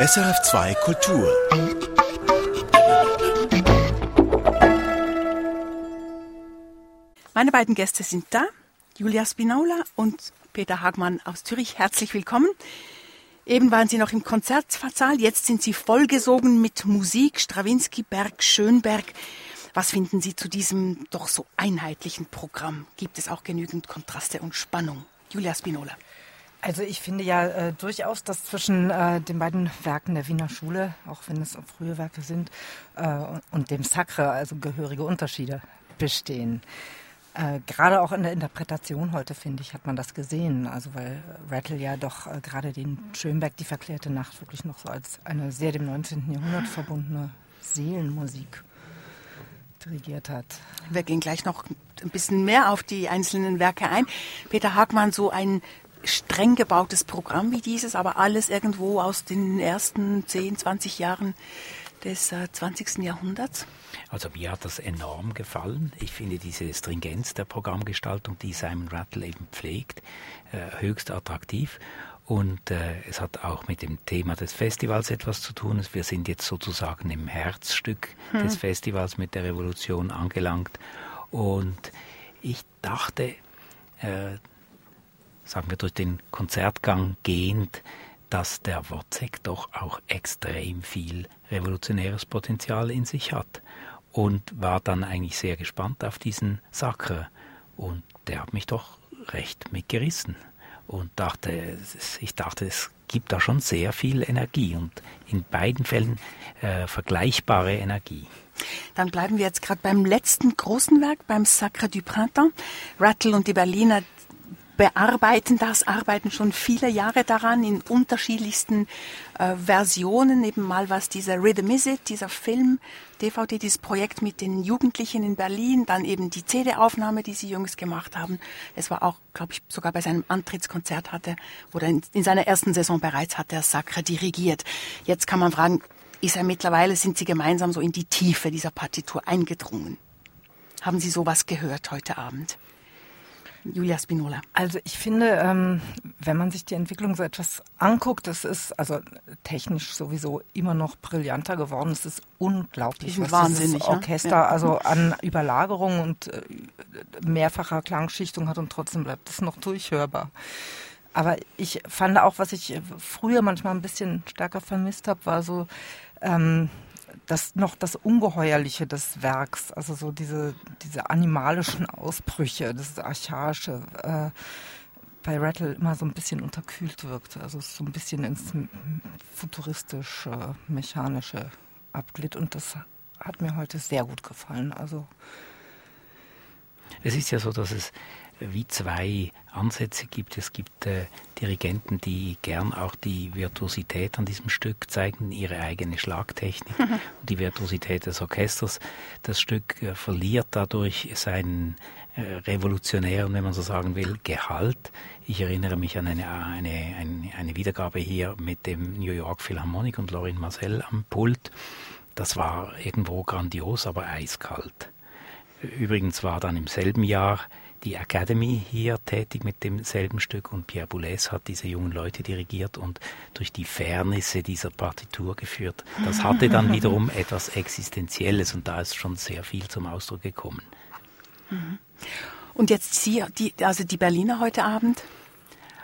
SRF2 Kultur. Meine beiden Gäste sind da, Julia Spinola und Peter Hagmann aus Zürich. Herzlich willkommen. Eben waren Sie noch im Konzertsaal, jetzt sind Sie vollgesogen mit Musik, Strawinski, Berg, Schönberg. Was finden Sie zu diesem doch so einheitlichen Programm? Gibt es auch genügend Kontraste und Spannung? Julia Spinola. Also ich finde ja äh, durchaus, dass zwischen äh, den beiden Werken der Wiener Schule, auch wenn es frühe Werke sind, äh, und dem Sacre, also gehörige Unterschiede bestehen. Äh, gerade auch in der Interpretation heute, finde ich, hat man das gesehen. Also weil Rattle ja doch äh, gerade den Schönberg, die verklärte Nacht, wirklich noch so als eine sehr dem 19. Jahrhundert verbundene Seelenmusik dirigiert hat. Wir gehen gleich noch ein bisschen mehr auf die einzelnen Werke ein. Peter Hagmann, so ein streng gebautes Programm wie dieses, aber alles irgendwo aus den ersten 10, 20 Jahren des äh, 20. Jahrhunderts? Also mir hat das enorm gefallen. Ich finde diese Stringenz der Programmgestaltung, die Simon Rattle eben pflegt, äh, höchst attraktiv. Und äh, es hat auch mit dem Thema des Festivals etwas zu tun. Wir sind jetzt sozusagen im Herzstück hm. des Festivals mit der Revolution angelangt. Und ich dachte, äh, sagen wir, durch den Konzertgang gehend, dass der Wozzeck doch auch extrem viel revolutionäres Potenzial in sich hat und war dann eigentlich sehr gespannt auf diesen Sacker und der hat mich doch recht mitgerissen und dachte, ich dachte, es gibt da schon sehr viel Energie und in beiden Fällen äh, vergleichbare Energie. Dann bleiben wir jetzt gerade beim letzten großen Werk, beim Sacre du Printemps. Rattle und die Berliner bearbeiten das, arbeiten schon viele Jahre daran in unterschiedlichsten äh, Versionen. Eben mal was dieser Rhythm Is It, dieser Film, DVD, dieses Projekt mit den Jugendlichen in Berlin, dann eben die CD-Aufnahme, die sie jüngst gemacht haben. Es war auch, glaube ich, sogar bei seinem Antrittskonzert hatte oder in, in seiner ersten Saison bereits hat er Sacre dirigiert. Jetzt kann man fragen, ist er mittlerweile, sind sie gemeinsam so in die Tiefe dieser Partitur eingedrungen? Haben Sie sowas gehört heute Abend? Julia Spinola. Also ich finde, ähm, wenn man sich die Entwicklung so etwas anguckt, das ist also technisch sowieso immer noch brillanter geworden. Es ist unglaublich, was wahnsinnig, dieses Orchester ja. also an Überlagerung und äh, mehrfacher Klangschichtung hat und trotzdem bleibt es noch durchhörbar. Aber ich fand auch, was ich früher manchmal ein bisschen stärker vermisst habe, war so ähm, das noch das Ungeheuerliche des Werks, also so diese, diese animalischen Ausbrüche, das Archaische, äh, bei Rattle immer so ein bisschen unterkühlt wirkt, also so ein bisschen ins futuristische, mechanische abglitt und das hat mir heute sehr gut gefallen. Also es ist ja so, dass es wie zwei Ansätze gibt. Es gibt äh, Dirigenten, die gern auch die Virtuosität an diesem Stück zeigen, ihre eigene Schlagtechnik und die Virtuosität des Orchesters. Das Stück äh, verliert dadurch seinen äh, revolutionären, wenn man so sagen will, Gehalt. Ich erinnere mich an eine, eine, eine, eine Wiedergabe hier mit dem New York Philharmonic und Lorin Marcel am Pult. Das war irgendwo grandios, aber eiskalt. Übrigens war dann im selben Jahr die Academy hier tätig mit demselben Stück und Pierre Boulez hat diese jungen Leute dirigiert und durch die Fairnisse dieser Partitur geführt. Das hatte dann wiederum etwas Existenzielles und da ist schon sehr viel zum Ausdruck gekommen. Mhm. Und jetzt Sie, die, also die Berliner heute Abend?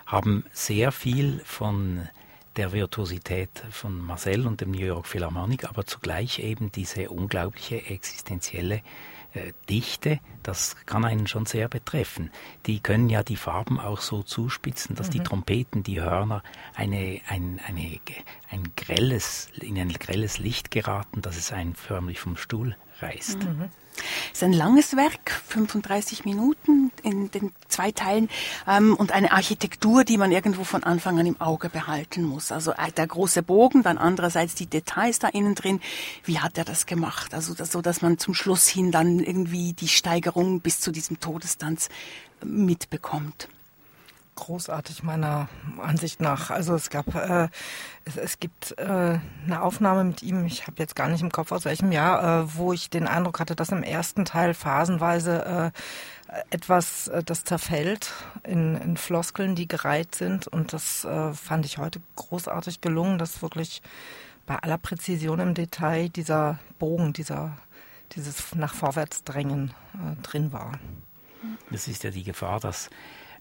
Haben sehr viel von der Virtuosität von Marcel und dem New York Philharmonic, aber zugleich eben diese unglaubliche existenzielle Dichte, das kann einen schon sehr betreffen. Die können ja die Farben auch so zuspitzen, dass mhm. die Trompeten, die Hörner eine, ein, eine, ein grelles, in ein grelles Licht geraten, dass es einen förmlich vom Stuhl reißt. Mhm. Es ist ein langes Werk, 35 Minuten in den zwei Teilen ähm, und eine Architektur, die man irgendwo von Anfang an im Auge behalten muss. Also äh, der große Bogen, dann andererseits die Details da innen drin. Wie hat er das gemacht? Also das, so, dass man zum Schluss hin dann irgendwie die Steigerung bis zu diesem Todestanz mitbekommt. Großartig meiner Ansicht nach. Also es gab, äh, es, es, gibt äh, eine Aufnahme mit ihm, ich habe jetzt gar nicht im Kopf aus welchem Jahr, äh, wo ich den Eindruck hatte, dass im ersten Teil phasenweise äh, etwas, äh, das zerfällt in, in, Floskeln, die gereiht sind. Und das äh, fand ich heute großartig gelungen, dass wirklich bei aller Präzision im Detail dieser Bogen, dieser, dieses nach vorwärts drängen drin war. Das ist ja die Gefahr, dass äh,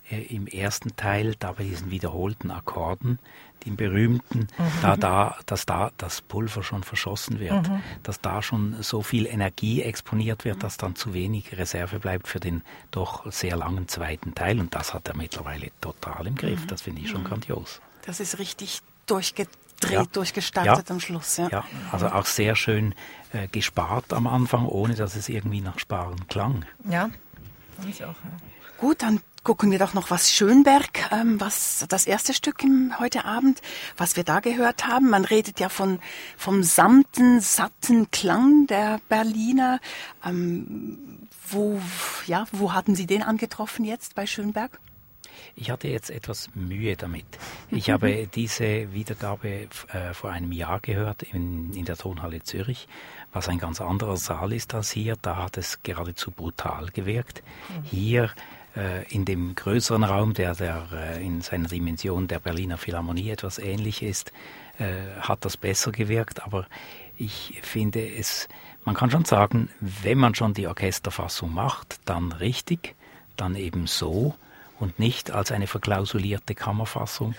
im ersten Teil, da bei diesen wiederholten Akkorden, den berühmten, mhm. da, da, dass da das Pulver schon verschossen wird, mhm. dass da schon so viel Energie exponiert wird, dass dann zu wenig Reserve bleibt für den doch sehr langen zweiten Teil. Und das hat er mittlerweile total im Griff. Mhm. Das finde ich schon mhm. grandios. Das ist richtig durchgedreht, ja. durchgestartet ja. am Schluss. Ja. ja, also auch sehr schön äh, gespart am Anfang, ohne dass es irgendwie nach Sparen klang. Ja, ich auch. Ja. Gut, dann gucken wir doch noch was Schönberg, ähm, was das erste Stück im, heute Abend, was wir da gehört haben. Man redet ja von vom samten, satten Klang der Berliner. Ähm, wo, ja, wo hatten Sie den angetroffen jetzt bei Schönberg? Ich hatte jetzt etwas Mühe damit. Ich habe diese Wiedergabe äh, vor einem Jahr gehört in, in der Tonhalle Zürich, was ein ganz anderer Saal ist als hier. Da hat es geradezu brutal gewirkt. Mhm. Hier in dem größeren Raum, der, der äh, in seiner Dimension der Berliner Philharmonie etwas ähnlich ist, äh, hat das besser gewirkt. Aber ich finde es, man kann schon sagen, wenn man schon die Orchesterfassung macht, dann richtig, dann eben so und nicht als eine verklausulierte Kammerfassung,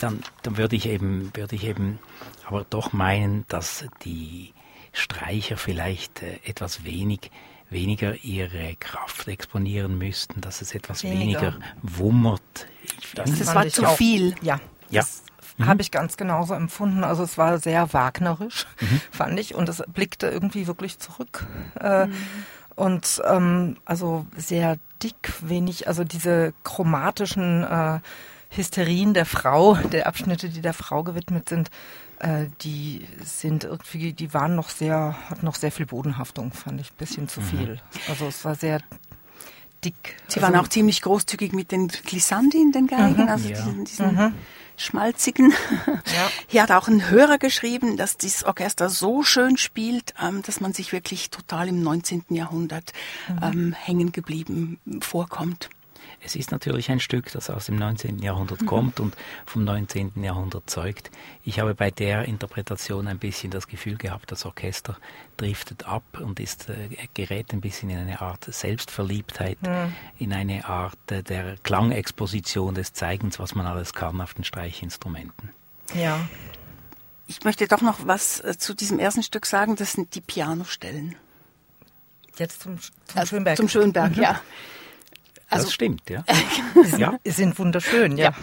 dann, dann würde ich eben, würde ich eben aber doch meinen, dass die Streicher vielleicht äh, etwas wenig weniger ihre Kraft exponieren müssten, dass es etwas weniger, weniger wummert. Ich das, das war zu auch, viel. Ja, ja. Mhm. habe ich ganz genauso empfunden. Also es war sehr wagnerisch, mhm. fand ich, und es blickte irgendwie wirklich zurück. Äh, mhm. Und ähm, also sehr dick, wenig, also diese chromatischen äh, Hysterien der Frau, der Abschnitte, die der Frau gewidmet sind, äh, die sind irgendwie, die waren noch sehr, hat noch sehr viel Bodenhaftung, fand ich, ein bisschen zu mhm. viel. Also es war sehr dick. Sie also, waren auch ziemlich großzügig mit den Glissandi in den Geigen, mhm. also ja. diesen, diesen mhm. schmalzigen. Ja. Hier hat auch ein Hörer geschrieben, dass dieses Orchester so schön spielt, ähm, dass man sich wirklich total im 19. Jahrhundert mhm. ähm, hängen geblieben vorkommt. Es ist natürlich ein Stück, das aus dem 19. Jahrhundert mhm. kommt und vom 19. Jahrhundert zeugt. Ich habe bei der Interpretation ein bisschen das Gefühl gehabt, das Orchester driftet ab und ist, äh, gerät ein bisschen in eine Art Selbstverliebtheit, mhm. in eine Art äh, der Klangexposition des Zeigens, was man alles kann auf den Streichinstrumenten. Ja. Ich möchte doch noch was äh, zu diesem ersten Stück sagen, das sind die Pianostellen. Jetzt zum, zum Schönberg. Zum Schönberg, mhm. ja. Also, das stimmt, ja. ja. sind wunderschön, ja.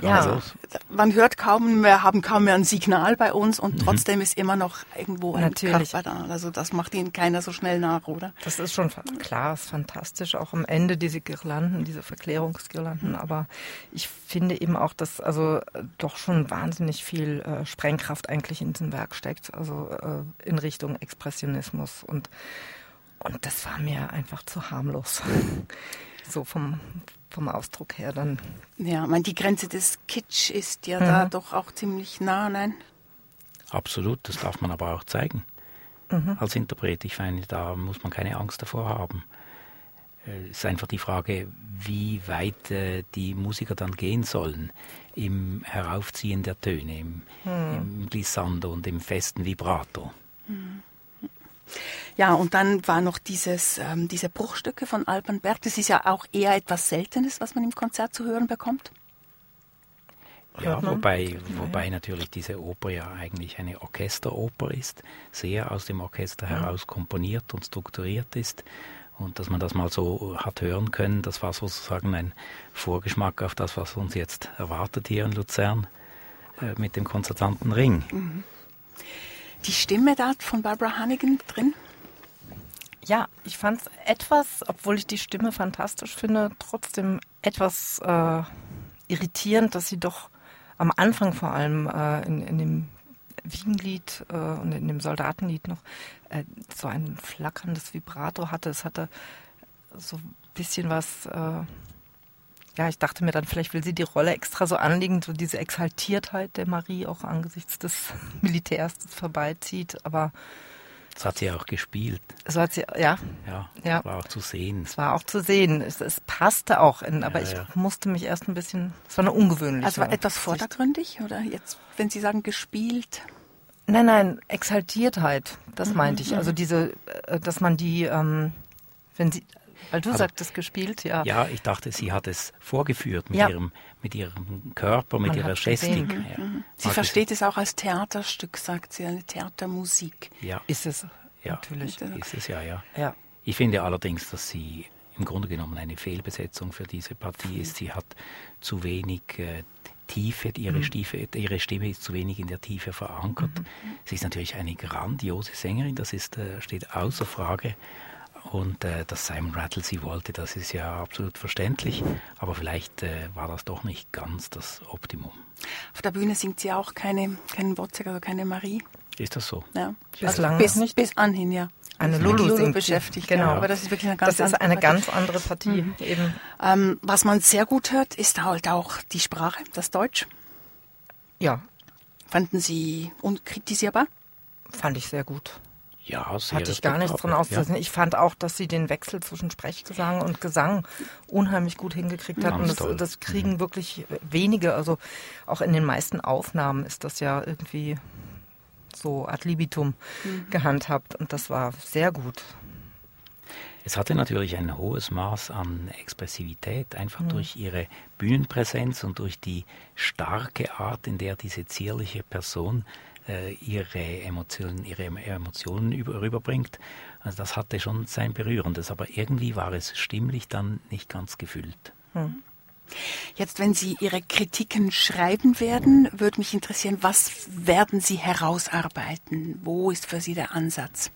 ja. Also. Man hört kaum mehr, haben kaum mehr ein Signal bei uns und mhm. trotzdem ist immer noch irgendwo ein Natürlich. Körper da. Also das macht ihnen keiner so schnell nach, oder? Das ist schon klar, ist fantastisch. Auch am Ende diese Girlanden, diese Verklärungsgirlanden. Aber ich finde eben auch, dass also doch schon wahnsinnig viel äh, Sprengkraft eigentlich in diesem Werk steckt. Also äh, in Richtung Expressionismus und und das war mir einfach zu harmlos. so vom, vom Ausdruck her dann. Ja, ich meine, die Grenze des Kitsch ist ja mhm. da doch auch ziemlich nah, nein? Absolut, das darf man aber auch zeigen. Mhm. Als Interpret, ich meine, da muss man keine Angst davor haben. Äh, es ist einfach die Frage, wie weit äh, die Musiker dann gehen sollen im Heraufziehen der Töne, im, mhm. im Glissando und im festen Vibrato. Mhm. Ja, und dann war noch dieses, ähm, diese Bruchstücke von Alban Berg. Das ist ja auch eher etwas Seltenes, was man im Konzert zu hören bekommt. Ja, wobei, wobei natürlich diese Oper ja eigentlich eine Orchesteroper ist, sehr aus dem Orchester heraus komponiert und strukturiert ist. Und dass man das mal so hat hören können, das war sozusagen ein Vorgeschmack auf das, was uns jetzt erwartet hier in Luzern äh, mit dem konzertanten Ring. Mhm. Die Stimme da von Barbara Hannigan drin? Ja, ich fand es etwas, obwohl ich die Stimme fantastisch finde, trotzdem etwas äh, irritierend, dass sie doch am Anfang vor allem äh, in, in dem Wiegenlied äh, und in dem Soldatenlied noch äh, so ein flackerndes Vibrato hatte. Es hatte so ein bisschen was, äh, ja, ich dachte mir dann, vielleicht will sie die Rolle extra so anlegen, so diese Exaltiertheit der Marie auch angesichts des Militärs, das vorbeizieht. Aber das hat sie auch gespielt. So hat sie, ja. Ja, ja. war auch zu sehen. Es war auch zu sehen. Es, es passte auch, in, aber ja, ich musste mich erst ein bisschen, es war eine ungewöhnliche. Also war etwas vordergründig oder jetzt, wenn Sie sagen gespielt? Nein, nein, Exaltiertheit, das mhm, meinte ich. Also mhm. diese, äh, dass man die, ähm, wenn sie, weil du Aber, sagtest gespielt, ja. Ja, ich dachte, sie hat es vorgeführt mit, ja. ihrem, mit ihrem Körper, mit Man ihrer Gestik. Mhm. Ja. Mhm. Sie versteht es auch als Theaterstück, sagt sie, eine Theatermusik. Ja. Ist es, ja. natürlich. Ist es ja, ja. ja. Ich finde allerdings, dass sie im Grunde genommen eine Fehlbesetzung für diese Partie ist. Sie hat zu wenig äh, Tiefe, ihre, mhm. Stiefel, ihre Stimme ist zu wenig in der Tiefe verankert. Mhm. Sie ist natürlich eine grandiose Sängerin, das ist, äh, steht außer Frage. Und äh, dass Simon Rattle sie wollte, das ist ja absolut verständlich. Aber vielleicht äh, war das doch nicht ganz das Optimum. Auf der Bühne singt sie auch keine, keinen Wozzeck, also keine Marie. Ist das so? Ja. Bislang also bis, nicht? Bis anhin, ja. Eine Lulu, Lulu beschäftigt, genau. Ja. Aber das ist wirklich eine ganz, das ist eine ganz andere Partie. Mhm. Eben. Ähm, was man sehr gut hört, ist halt auch die Sprache, das Deutsch. Ja. Fanden Sie unkritisierbar? Fand ich sehr gut. Ja, sehr Hatte ich gar nichts drin auszusetzen. Ja. Ich fand auch, dass sie den Wechsel zwischen Sprechgesang und Gesang unheimlich gut hingekriegt hat. Ja, und das, das, kriegen mhm. wirklich wenige. Also auch in den meisten Aufnahmen ist das ja irgendwie so ad libitum mhm. gehandhabt. Und das war sehr gut. Es hatte natürlich ein hohes Maß an Expressivität, einfach mhm. durch ihre Bühnenpräsenz und durch die starke Art, in der diese zierliche Person äh, ihre Emotionen, ihre Emotionen über, rüberbringt. Also das hatte schon sein Berührendes, aber irgendwie war es stimmlich dann nicht ganz gefüllt. Hm. Jetzt, wenn Sie Ihre Kritiken schreiben werden, würde mich interessieren, was werden Sie herausarbeiten? Wo ist für Sie der Ansatz?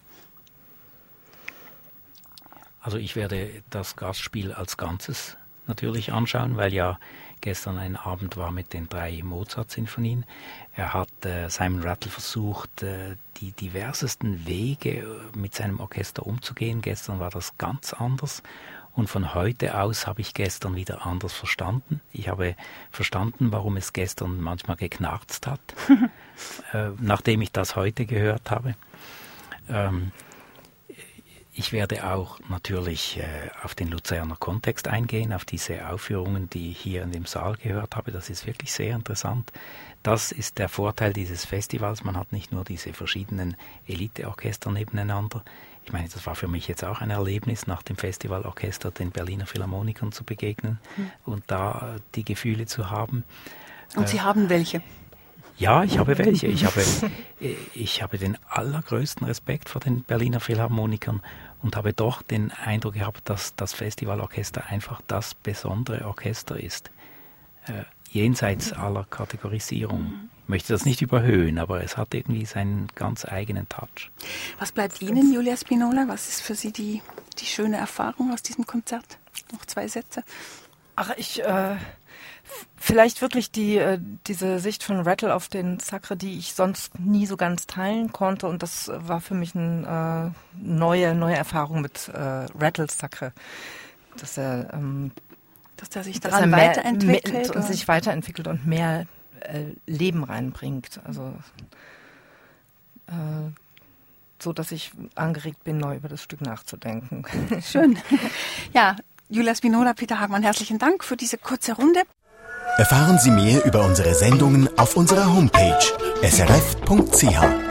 Also ich werde das Gastspiel als Ganzes natürlich anschauen, weil ja gestern ein Abend war mit den drei Mozart-Sinfonien. Er hat äh, Simon Rattle versucht, äh, die diversesten Wege äh, mit seinem Orchester umzugehen. Gestern war das ganz anders. Und von heute aus habe ich gestern wieder anders verstanden. Ich habe verstanden, warum es gestern manchmal geknarzt hat, äh, nachdem ich das heute gehört habe. Ähm, ich werde auch natürlich äh, auf den Luzerner Kontext eingehen, auf diese Aufführungen, die ich hier in dem Saal gehört habe. Das ist wirklich sehr interessant. Das ist der Vorteil dieses Festivals. Man hat nicht nur diese verschiedenen Eliteorchester nebeneinander. Ich meine, das war für mich jetzt auch ein Erlebnis, nach dem Festivalorchester den Berliner Philharmonikern zu begegnen mhm. und da die Gefühle zu haben. Und Sie äh, haben welche? Ja, ich habe welche. Ich habe, ich habe den allergrößten Respekt vor den Berliner Philharmonikern und habe doch den Eindruck gehabt, dass das Festivalorchester einfach das besondere Orchester ist. Äh, jenseits aller Kategorisierung. Ich möchte das nicht überhöhen, aber es hat irgendwie seinen ganz eigenen Touch. Was bleibt Ihnen, Julia Spinola? Was ist für Sie die, die schöne Erfahrung aus diesem Konzert? Noch zwei Sätze. Ach, ich, äh, vielleicht wirklich die, äh, diese Sicht von Rattle auf den Sacre, die ich sonst nie so ganz teilen konnte. Und das war für mich eine äh, neue, neue Erfahrung mit äh, Rattles Sacre. Dass er, ähm, dass er sich daran dass er weiterentwickelt und sich weiterentwickelt und mehr äh, Leben reinbringt. Also äh, so, dass ich angeregt bin, neu über das Stück nachzudenken. Schön. Ja, Julia Spinola, Peter Hagmann, herzlichen Dank für diese kurze Runde. Erfahren Sie mehr über unsere Sendungen auf unserer Homepage srf.ch.